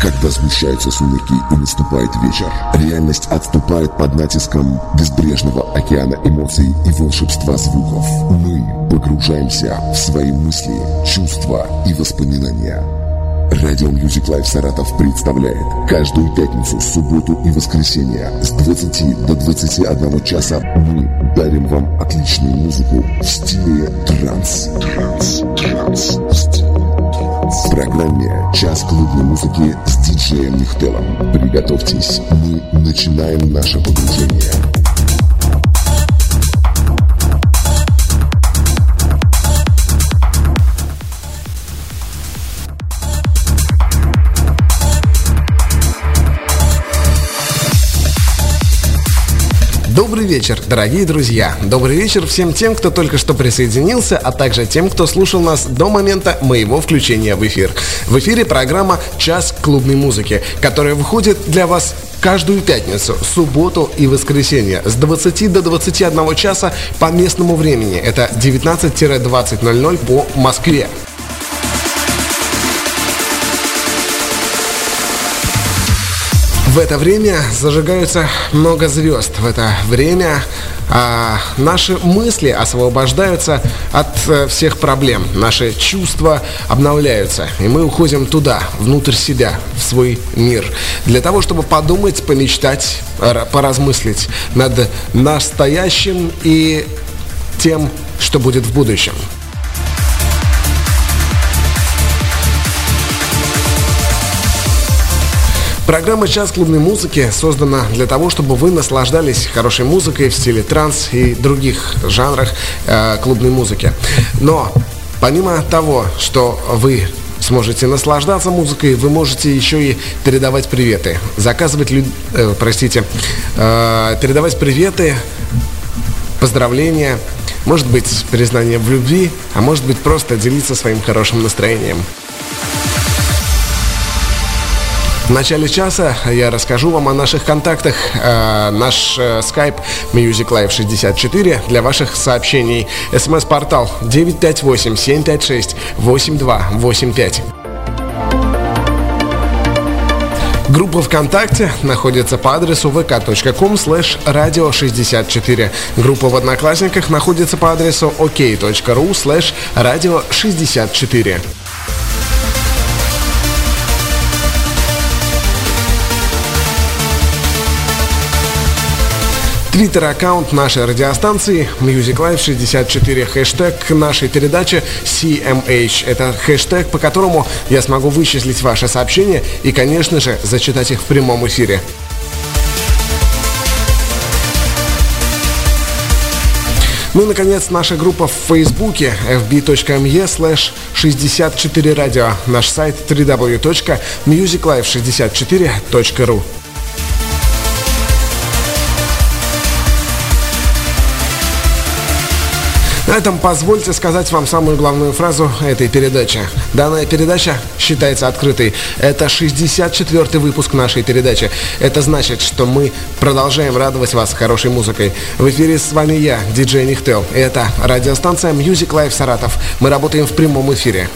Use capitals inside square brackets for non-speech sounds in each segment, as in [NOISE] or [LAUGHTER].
Когда сгущаются сумерки и наступает вечер, реальность отступает под натиском безбрежного океана эмоций и волшебства звуков. Мы погружаемся в свои мысли, чувства и воспоминания. Радио Music Life Саратов представляет каждую пятницу, субботу и воскресенье с 20 до 21 часа мы дарим вам отличную музыку в стиле транс. Транс, транс, в программе «Час клубной музыки» с диджеем Нихтелом. Приготовьтесь, мы начинаем наше погружение. Добрый вечер, дорогие друзья. Добрый вечер всем тем, кто только что присоединился, а также тем, кто слушал нас до момента моего включения в эфир. В эфире программа «Час клубной музыки», которая выходит для вас каждую пятницу, субботу и воскресенье с 20 до 21 часа по местному времени. Это 19-20.00 по Москве. В это время зажигаются много звезд. В это время а, наши мысли освобождаются от а, всех проблем. Наши чувства обновляются. И мы уходим туда, внутрь себя, в свой мир. Для того, чтобы подумать, помечтать, поразмыслить над настоящим и тем, что будет в будущем. Программа «Час клубной музыки» создана для того, чтобы вы наслаждались хорошей музыкой в стиле транс и других жанрах э, клубной музыки. Но помимо того, что вы сможете наслаждаться музыкой, вы можете еще и передавать приветы, заказывать, люд... э, простите, э, передавать приветы, поздравления, может быть, признание в любви, а может быть, просто делиться своим хорошим настроением. В начале часа я расскажу вам о наших контактах. Э, наш э, Skype Music Live 64 для ваших сообщений. СМС-портал 958-756-8285. Группа ВКонтакте находится по адресу vk.com slash radio 64. Группа в Одноклассниках находится по адресу ok.ru slash radio 64. Твиттер-аккаунт нашей радиостанции Music Life 64, хэштег нашей передачи CMH. Это хэштег, по которому я смогу вычислить ваши сообщения и, конечно же, зачитать их в прямом эфире. Ну и, наконец, наша группа в Фейсбуке fb.me slash 64 радио. Наш сайт www.musiclife64.ru На этом позвольте сказать вам самую главную фразу этой передачи. Данная передача считается открытой. Это 64-й выпуск нашей передачи. Это значит, что мы продолжаем радовать вас хорошей музыкой. В эфире с вами я, диджей Нихтел. И это радиостанция Music Life Саратов. Мы работаем в прямом эфире.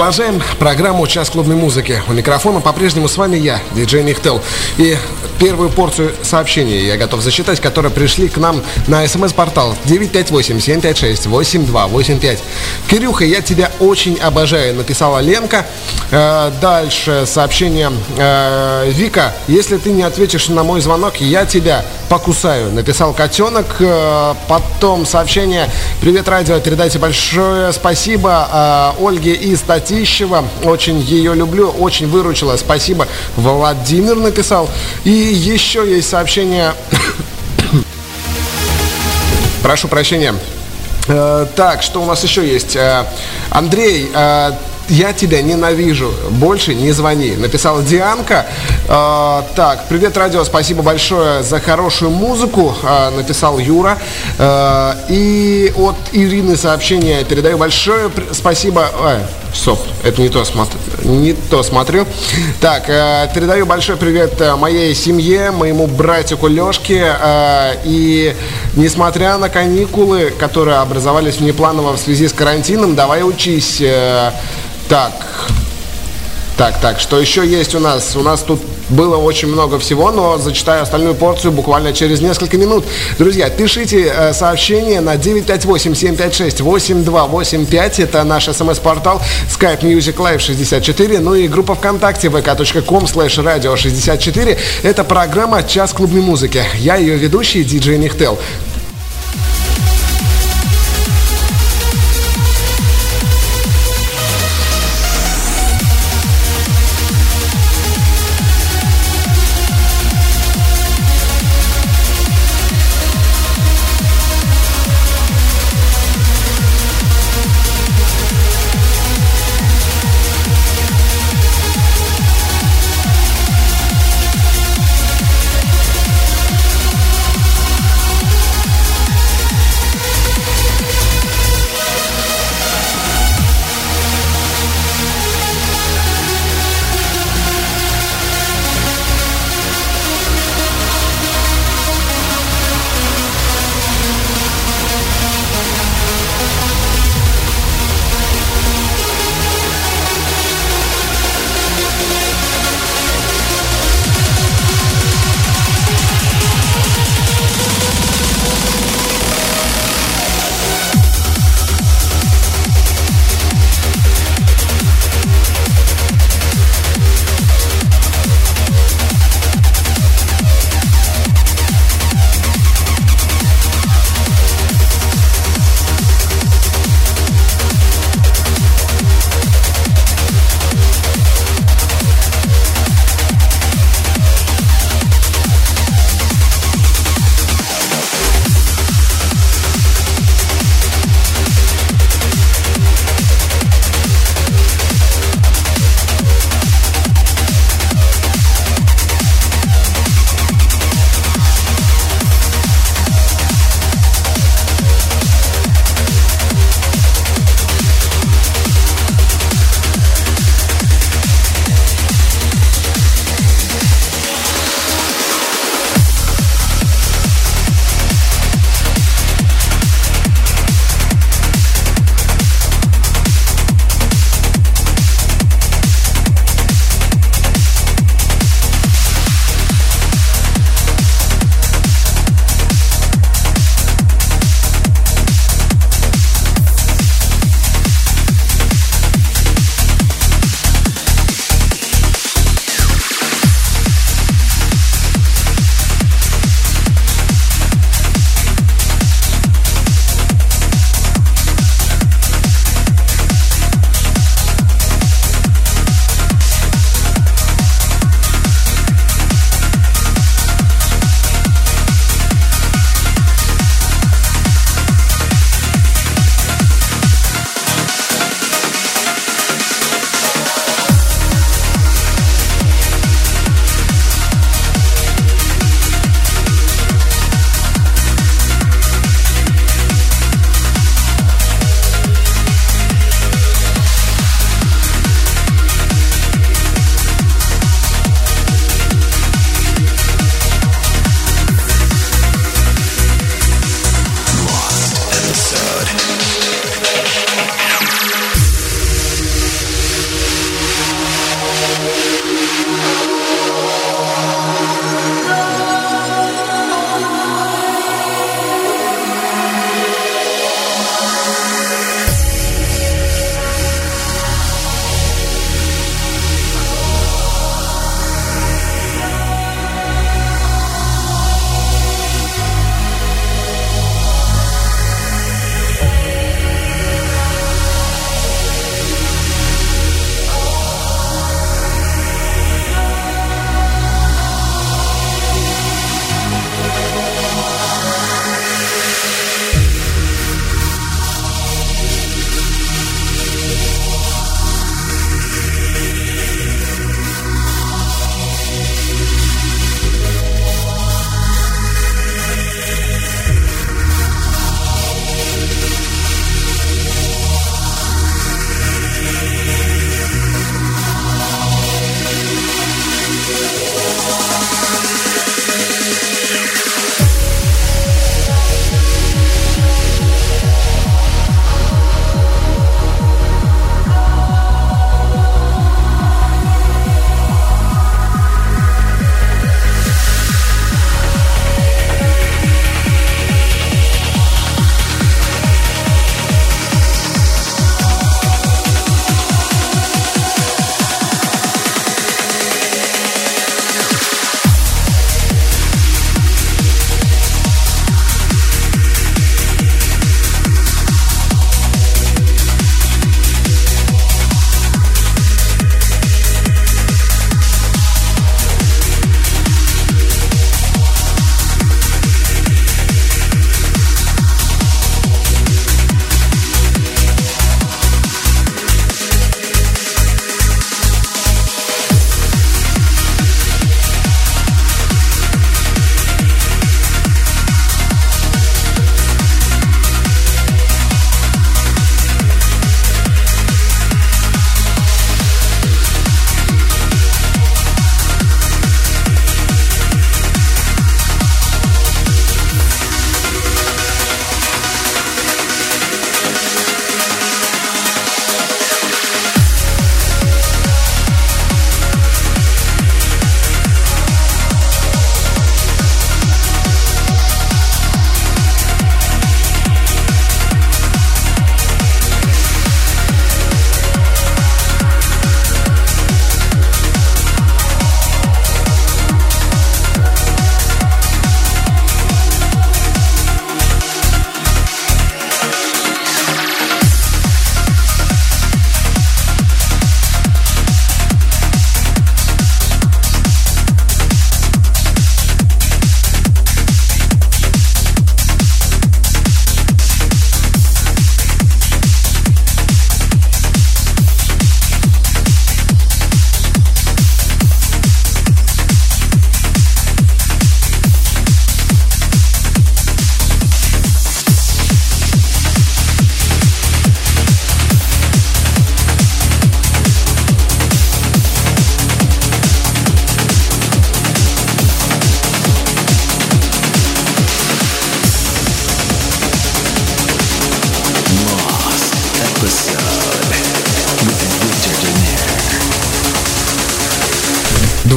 Продолжаем программу «Час клубной музыки». У микрофона по-прежнему с вами я, диджей Нихтел. И первую порцию сообщений я готов зачитать, которые пришли к нам на смс-портал 958-756-8285. Кирюха, я тебя очень обожаю, написала Ленка. Э, дальше сообщение э, Вика, если ты не ответишь на мой звонок, я тебя покусаю, написал котенок. Э, потом сообщение «Привет, радио, передайте большое спасибо Ольге из Татищева. Очень ее люблю, очень выручила. Спасибо. Владимир написал. И еще есть сообщение... [COUGHS] Прошу прощения. Э, так, что у нас еще есть? Э, Андрей, э, я тебя ненавижу, больше не звони. Написала Дианка. Э, так, привет, радио, спасибо большое за хорошую музыку, э, написал Юра. Э, и от Ирины сообщение передаю большое спасибо. Э, стоп, это не то, смотр... не то смотрю. Так, э, передаю большой привет э, моей семье, моему братику Лешке. Э, и несмотря на каникулы, которые образовались внепланово в связи с карантином, давай учись. Э, так, так, так, что еще есть у нас? У нас тут было очень много всего, но зачитаю остальную порцию буквально через несколько минут. Друзья, пишите э, сообщение на 958-756-8285. Это наш смс-портал Skype Music Live 64. Ну и группа ВКонтакте vk.com slash radio 64. Это программа «Час клубной музыки». Я ее ведущий, диджей Нихтел.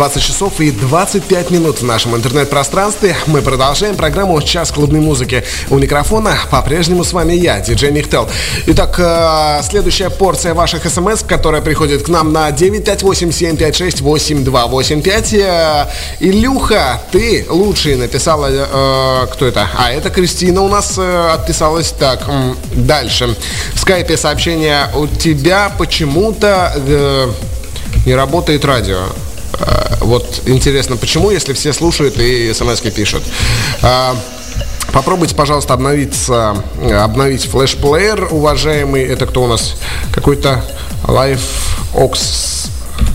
20 часов и 25 минут в нашем интернет-пространстве. Мы продолжаем программу «Час клубной музыки». У микрофона по-прежнему с вами я, диджей Михтел. Итак, э, следующая порция ваших смс, которая приходит к нам на 958-756-8285. Э, Илюха, ты лучший написала... Э, кто это? А, это Кристина у нас отписалась. Так, дальше. В скайпе сообщение у тебя почему-то не работает радио. Э, вот интересно, почему, если все слушают и смс пишут. Э, попробуйте, пожалуйста, обновиться, обновить флеш-плеер, уважаемый. Это кто у нас? Какой-то Live Ox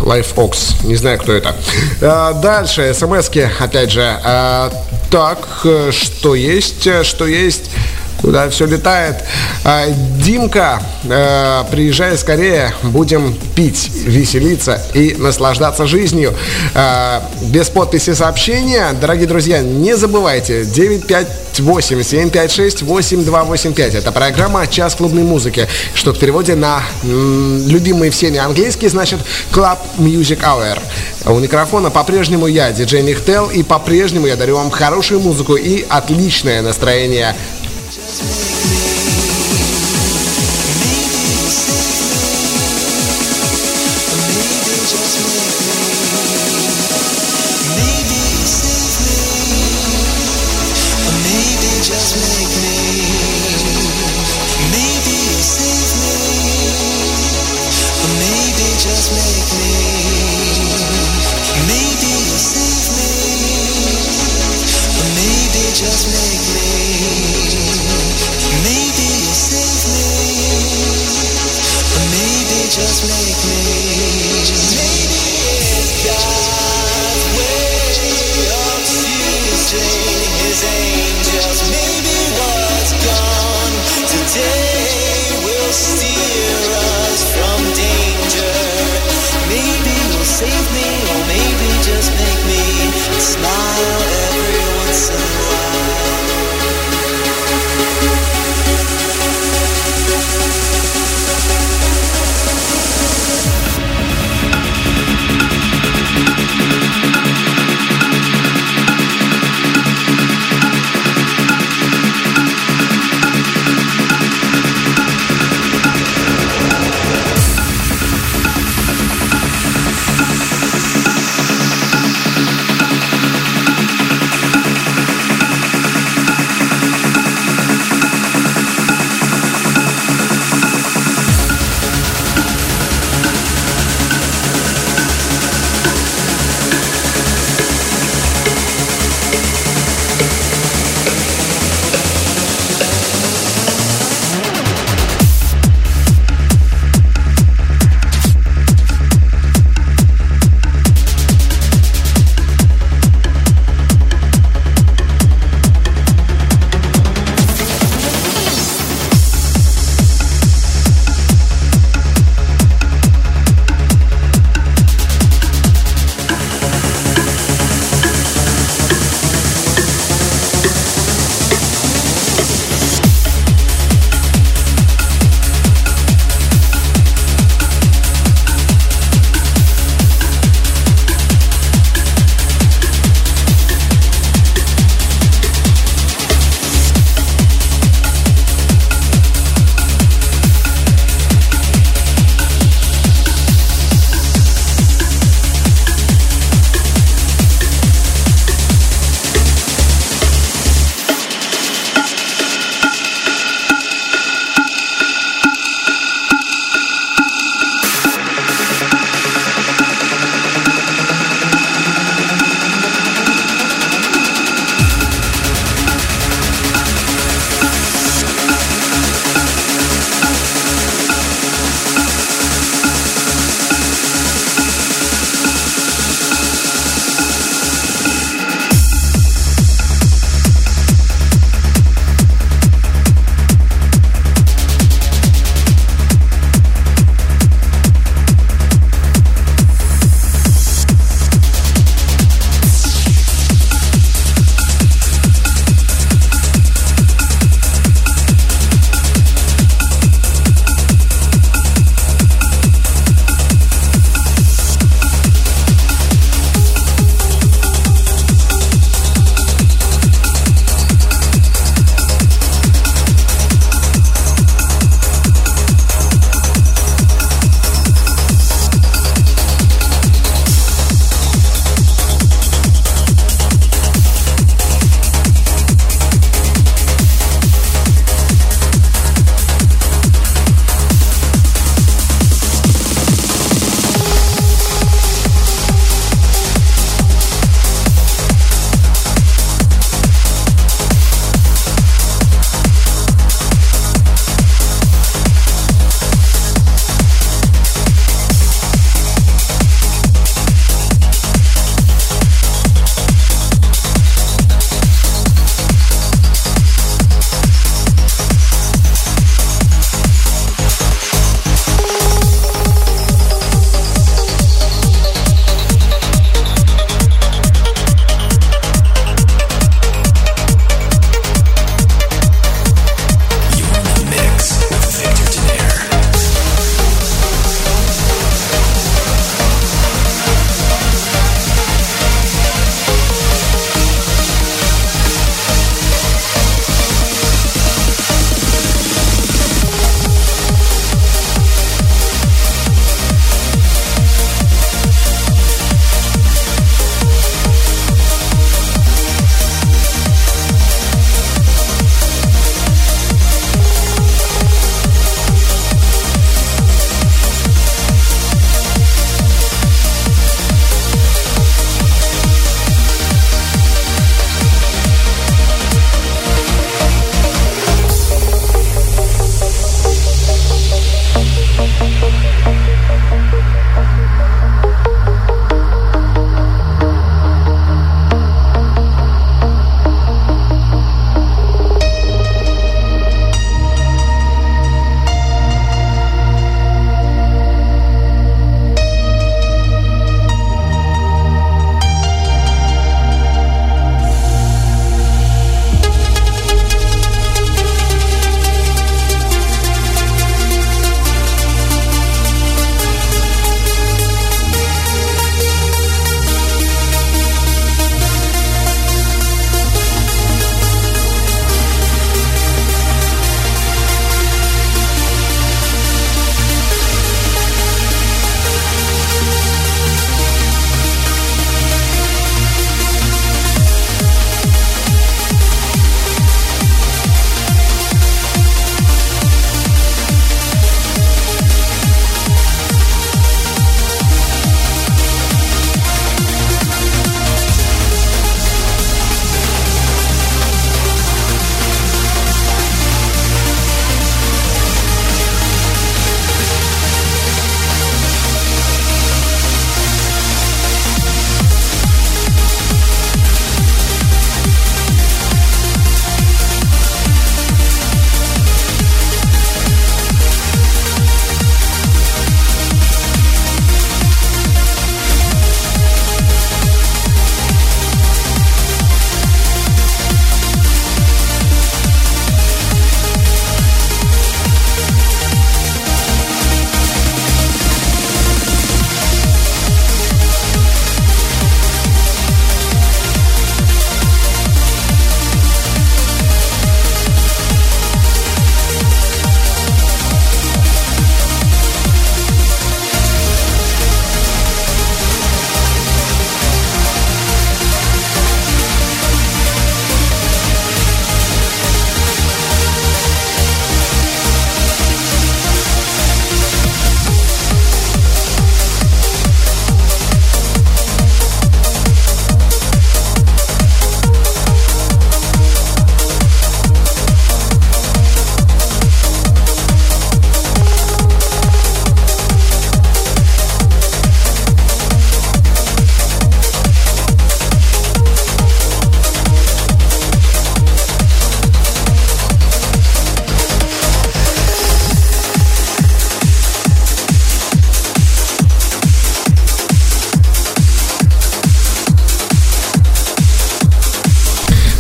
LifeOx. Не знаю, кто это. А, дальше, смс опять же. А, так, что есть? Что есть? Куда все летает. А, Димка, э, приезжай скорее, будем пить, веселиться и наслаждаться жизнью. Э, без подписи сообщения, дорогие друзья, не забывайте 958 756 8285. Это программа «Час клубной музыки», что в переводе на любимый всеми английский значит Club Music Hour. У микрофона по-прежнему я, диджей Михтел, и по-прежнему я дарю вам хорошую музыку и отличное настроение. Dance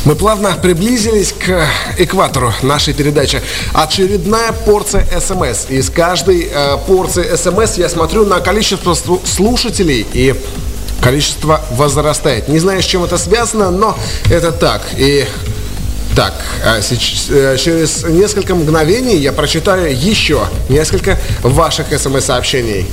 Мы плавно приблизились к экватору нашей передачи. Очередная порция СМС. Из каждой э, порции СМС я смотрю на количество слушателей и количество возрастает. Не знаю, с чем это связано, но это так. И так, сейчас, э, через несколько мгновений я прочитаю еще несколько ваших смс-сообщений.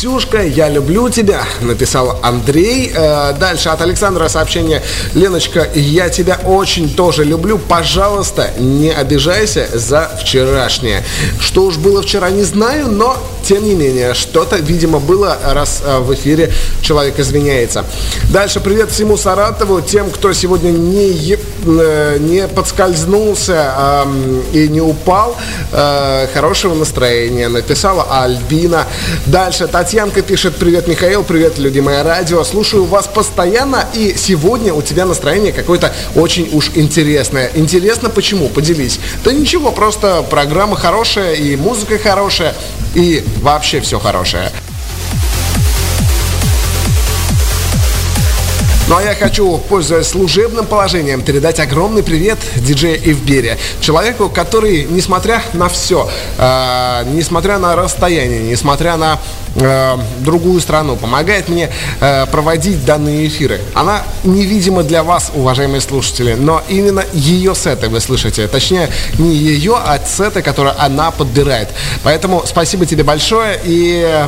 Ксюшка, я люблю тебя, написал Андрей. Э, дальше от Александра сообщение. Леночка, я тебя очень тоже люблю. Пожалуйста, не обижайся за вчерашнее. Что уж было вчера, не знаю, но тем не менее, что-то, видимо, было, раз э, в эфире человек извиняется. Дальше привет всему Саратову, тем, кто сегодня не, э, не подскользнулся э, и не упал. Э, хорошего настроения, написала Альбина. Дальше Татьянка пишет, привет, Михаил, привет, любимое радио. Слушаю вас постоянно, и сегодня у тебя настроение какое-то очень уж интересное. Интересно почему? Поделись. Да ничего, просто программа хорошая, и музыка хорошая, и вообще все хорошее. Ну а я хочу, пользуясь служебным положением, передать огромный привет диджею Ивбере. Человеку, который, несмотря на все, э, несмотря на расстояние, несмотря на э, другую страну, помогает мне э, проводить данные эфиры. Она невидима для вас, уважаемые слушатели, но именно ее сеты вы слышите. Точнее, не ее, а сеты, которые она подбирает. Поэтому спасибо тебе большое, и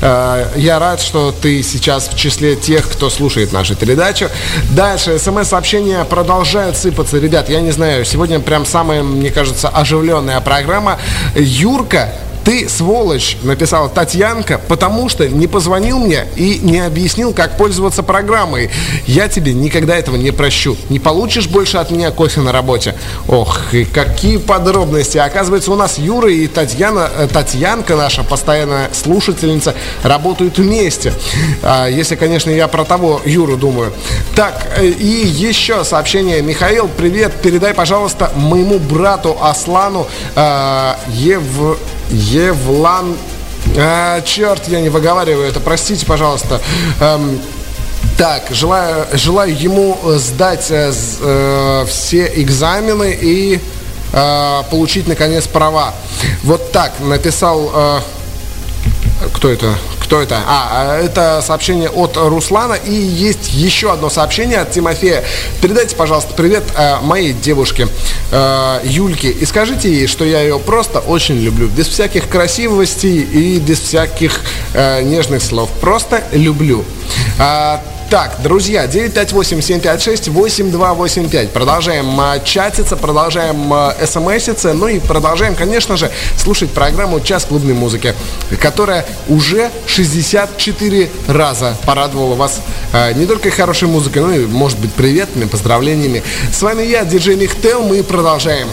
э, я рад, что ты сейчас в числе тех, кто слушает передачи передачу. Дальше смс-сообщения продолжают сыпаться. Ребят, я не знаю, сегодня прям самая, мне кажется, оживленная программа. Юрка ты, сволочь, написала Татьянка, потому что не позвонил мне и не объяснил, как пользоваться программой. Я тебе никогда этого не прощу. Не получишь больше от меня кофе на работе. Ох, и какие подробности. Оказывается, у нас Юра и Татьяна, э, Татьянка, наша постоянная слушательница, работают вместе. А, если, конечно, я про того Юру думаю. Так, э, и еще сообщение. Михаил, привет. Передай, пожалуйста, моему брату Аслану э, Ев... Евлан... А, черт, я не выговариваю это, простите, пожалуйста. Эм, так, желаю, желаю ему сдать э, э, все экзамены и э, получить, наконец, права. Вот так написал... Э, кто это? Кто это? А, это сообщение от Руслана. И есть еще одно сообщение от Тимофея. Передайте, пожалуйста, привет э, моей девушке э, Юльке. И скажите ей, что я ее просто очень люблю. Без всяких красивостей и без всяких э, нежных слов. Просто люблю. А, так, друзья, 958-756-8285. Продолжаем э, чатиться, продолжаем э, смситься, ну и продолжаем, конечно же, слушать программу «Час клубной музыки», которая уже 64 раза порадовала вас э, не только хорошей музыкой, но и, может быть, приветами, поздравлениями. С вами я, диджей Михтел, мы продолжаем.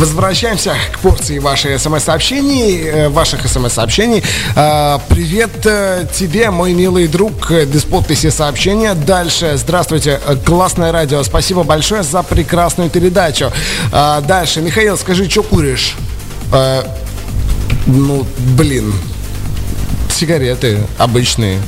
Возвращаемся к порции ваших смс-сообщений, э, ваших смс-сообщений. Привет э, тебе, мой милый друг, без подписи сообщения. Дальше. Здравствуйте, классное радио. Спасибо большое за прекрасную передачу. А, дальше. Михаил, скажи, что куришь? Ну, блин, сигареты обычные.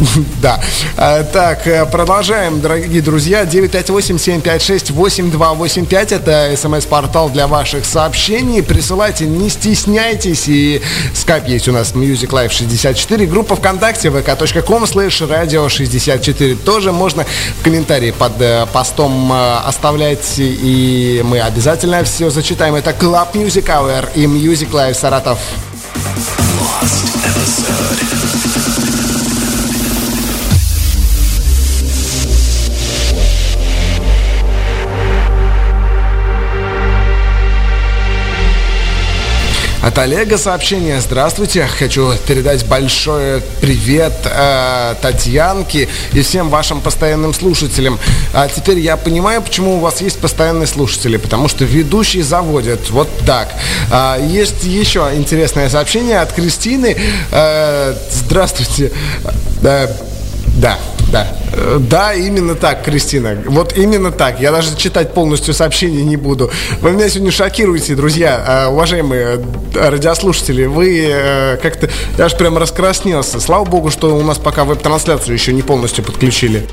[LAUGHS] Да. А, так, э, продолжаем, дорогие друзья. 958-756-8285. Это смс-портал для ваших сообщений. Присылайте, не стесняйтесь. И скайп есть у нас Music Life 64. Группа ВКонтакте vk.com slash radio 64. Тоже можно в комментарии под э, постом э, оставлять. И мы обязательно все зачитаем. Это Club Music Hour и Music Live Саратов. Lost episode. От Олега сообщение. Здравствуйте. Хочу передать большой привет э, Татьянке и всем вашим постоянным слушателям. А теперь я понимаю, почему у вас есть постоянные слушатели. Потому что ведущий заводит. Вот так. А, есть еще интересное сообщение от Кристины. Э, здравствуйте. Э, да, да. Э, да, именно так, Кристина. Вот именно так. Я даже читать полностью сообщение не буду. Вы меня сегодня шокируете, друзья, э, уважаемые э, радиослушатели. Вы как-то... Я аж прям раскраснелся. Слава богу, что у нас пока веб-трансляцию еще не полностью подключили.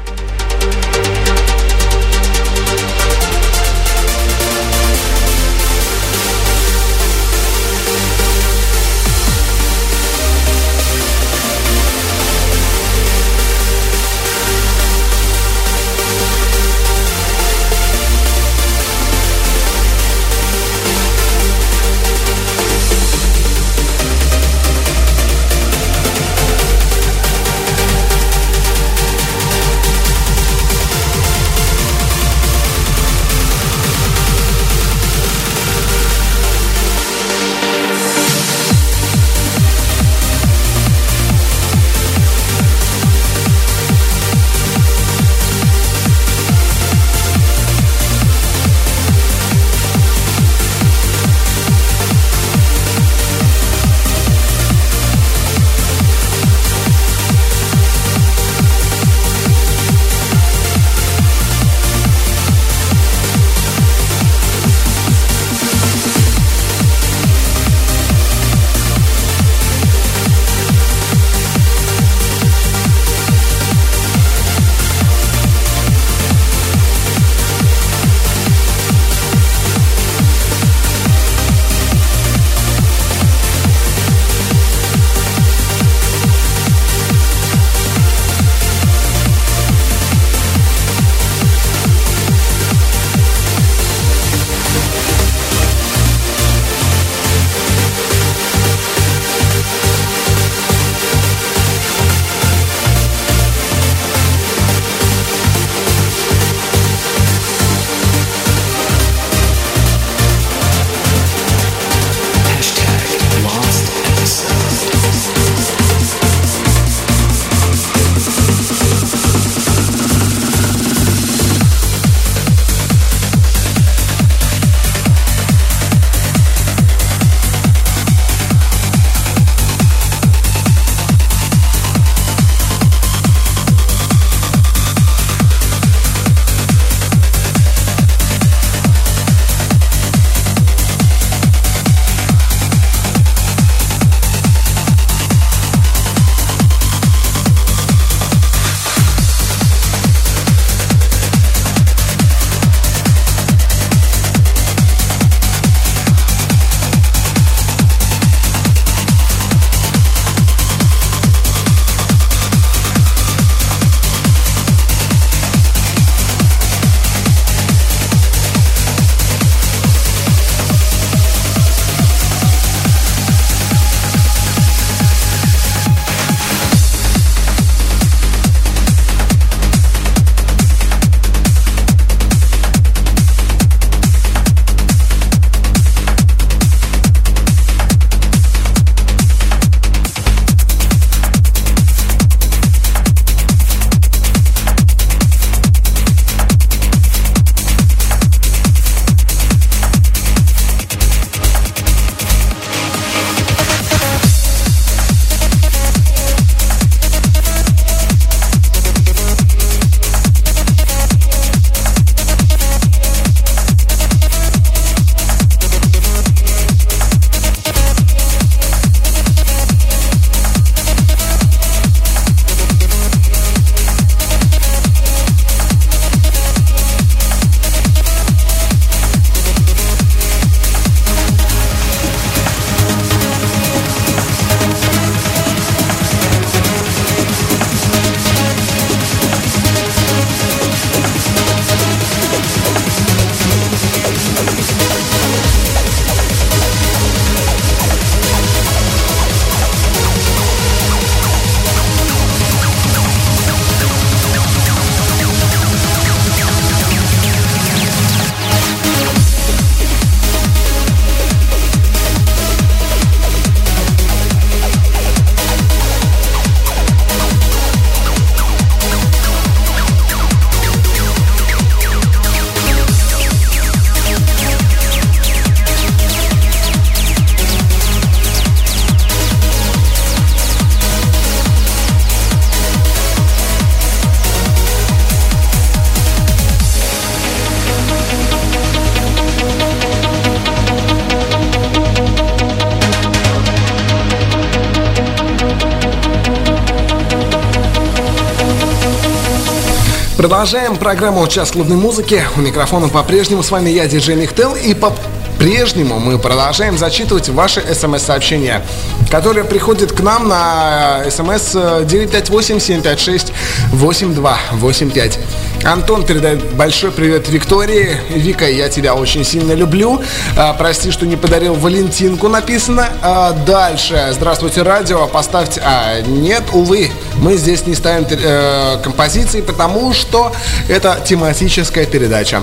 Продолжаем программу «Час клубной музыки». У микрофона по-прежнему с вами я, диджей Михтел, и по по-прежнему мы продолжаем зачитывать ваши смс-сообщения, которые приходят к нам на смс 958-756-8285. Антон передает большой привет Виктории. Вика, я тебя очень сильно люблю. А, прости, что не подарил Валентинку, написано. А, дальше. Здравствуйте, радио. Поставьте... А, нет, увы, мы здесь не ставим э, композиции, потому что это тематическая передача.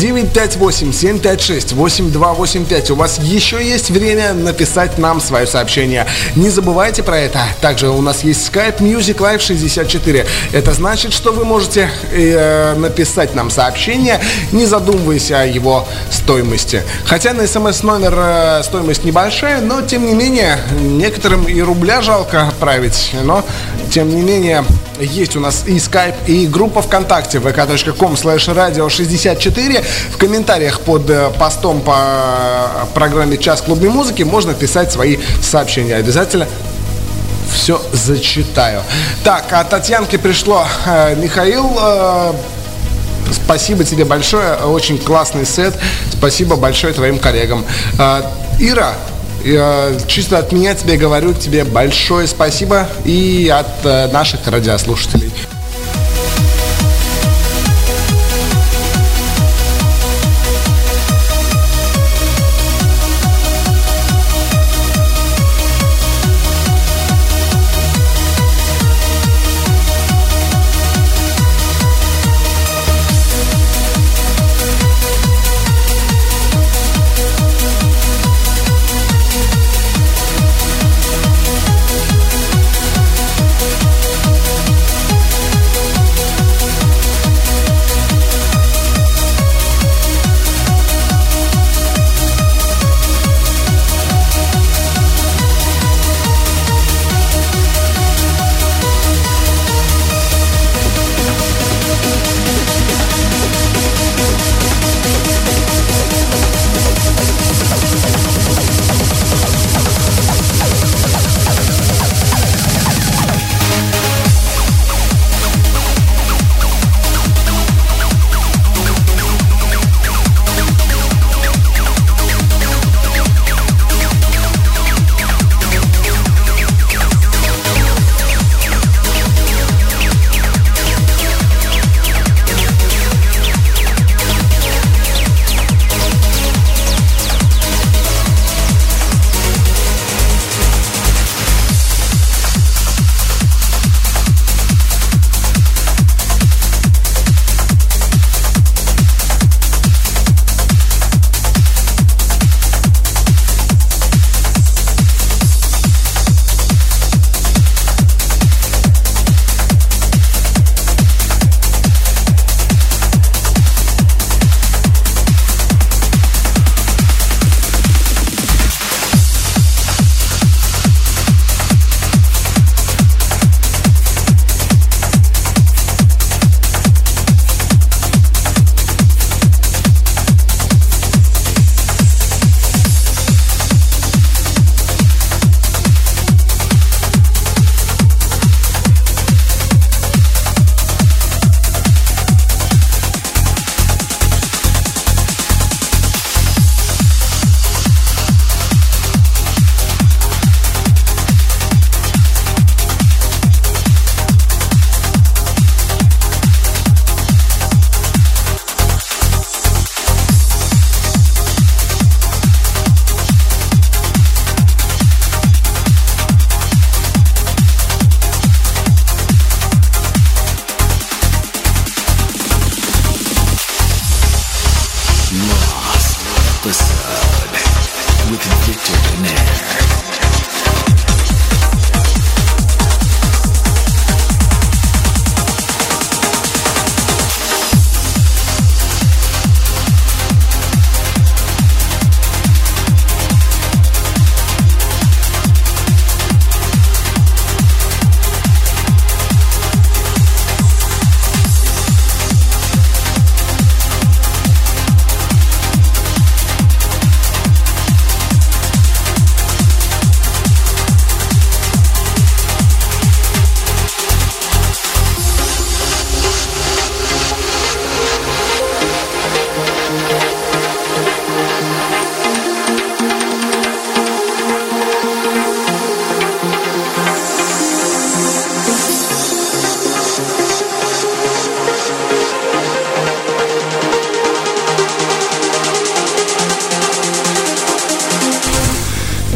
958-756-8285. У вас еще есть время написать нам свое сообщение. Не забывайте про это. Также у нас есть Skype Music Live 64. Это значит, что вы можете э, написать нам сообщение, не задумываясь о его стоимости. Хотя на смс номер э, стоимость небольшая, но тем не менее, некоторым и рубля жалко отправить. Но тем не менее, есть у нас и Skype, и группа ВКонтакте vk.com slash radio 64. В комментариях под э, постом по э, программе «Час клубной музыки» можно писать свои сообщения. Обязательно все зачитаю. Так, а Татьянке пришло э, Михаил. Спасибо тебе большое. Очень классный сет. Спасибо большое твоим коллегам. Ира, я чисто от меня тебе говорю тебе большое спасибо и от э, наших радиослушателей.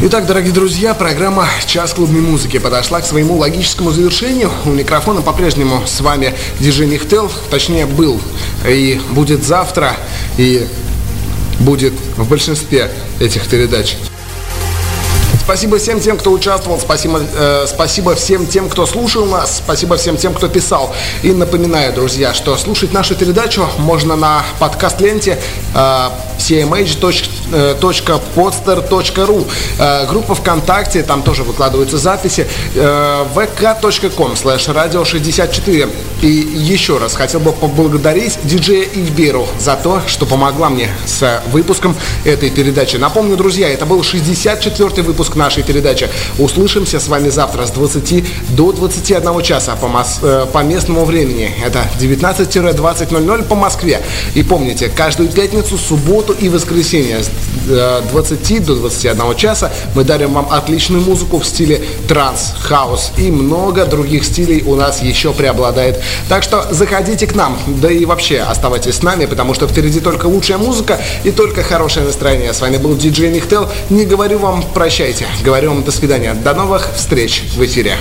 Итак, дорогие друзья, программа «Час клубной музыки» подошла к своему логическому завершению. У микрофона по-прежнему с вами диджей Михтел, точнее был и будет завтра, и будет в большинстве этих передач. Спасибо всем тем, кто участвовал, спасибо, э, спасибо всем тем, кто слушал нас, спасибо всем тем, кто писал. И напоминаю, друзья, что слушать нашу передачу можно на подкаст-ленте э, cmh.podster.ru э, Группа ВКонтакте, там тоже выкладываются записи, э, vk.com slash radio 64. И еще раз хотел бы поблагодарить диджея Ильберу за то, что помогла мне с выпуском этой передачи. Напомню, друзья, это был 64-й выпуск нашей передачи. Услышимся с вами завтра с 20 до 21 часа по, мос- э, по местному времени. Это 19-20.00 по Москве. И помните, каждую пятницу, субботу и воскресенье с 20 э, до 21 часа мы дарим вам отличную музыку в стиле транс, хаус и много других стилей у нас еще преобладает. Так что заходите к нам, да и вообще оставайтесь с нами, потому что впереди только лучшая музыка и только хорошее настроение. С вами был диджей Михтел. Не говорю вам прощайте. Говорю вам до свидания. До новых встреч в эфире.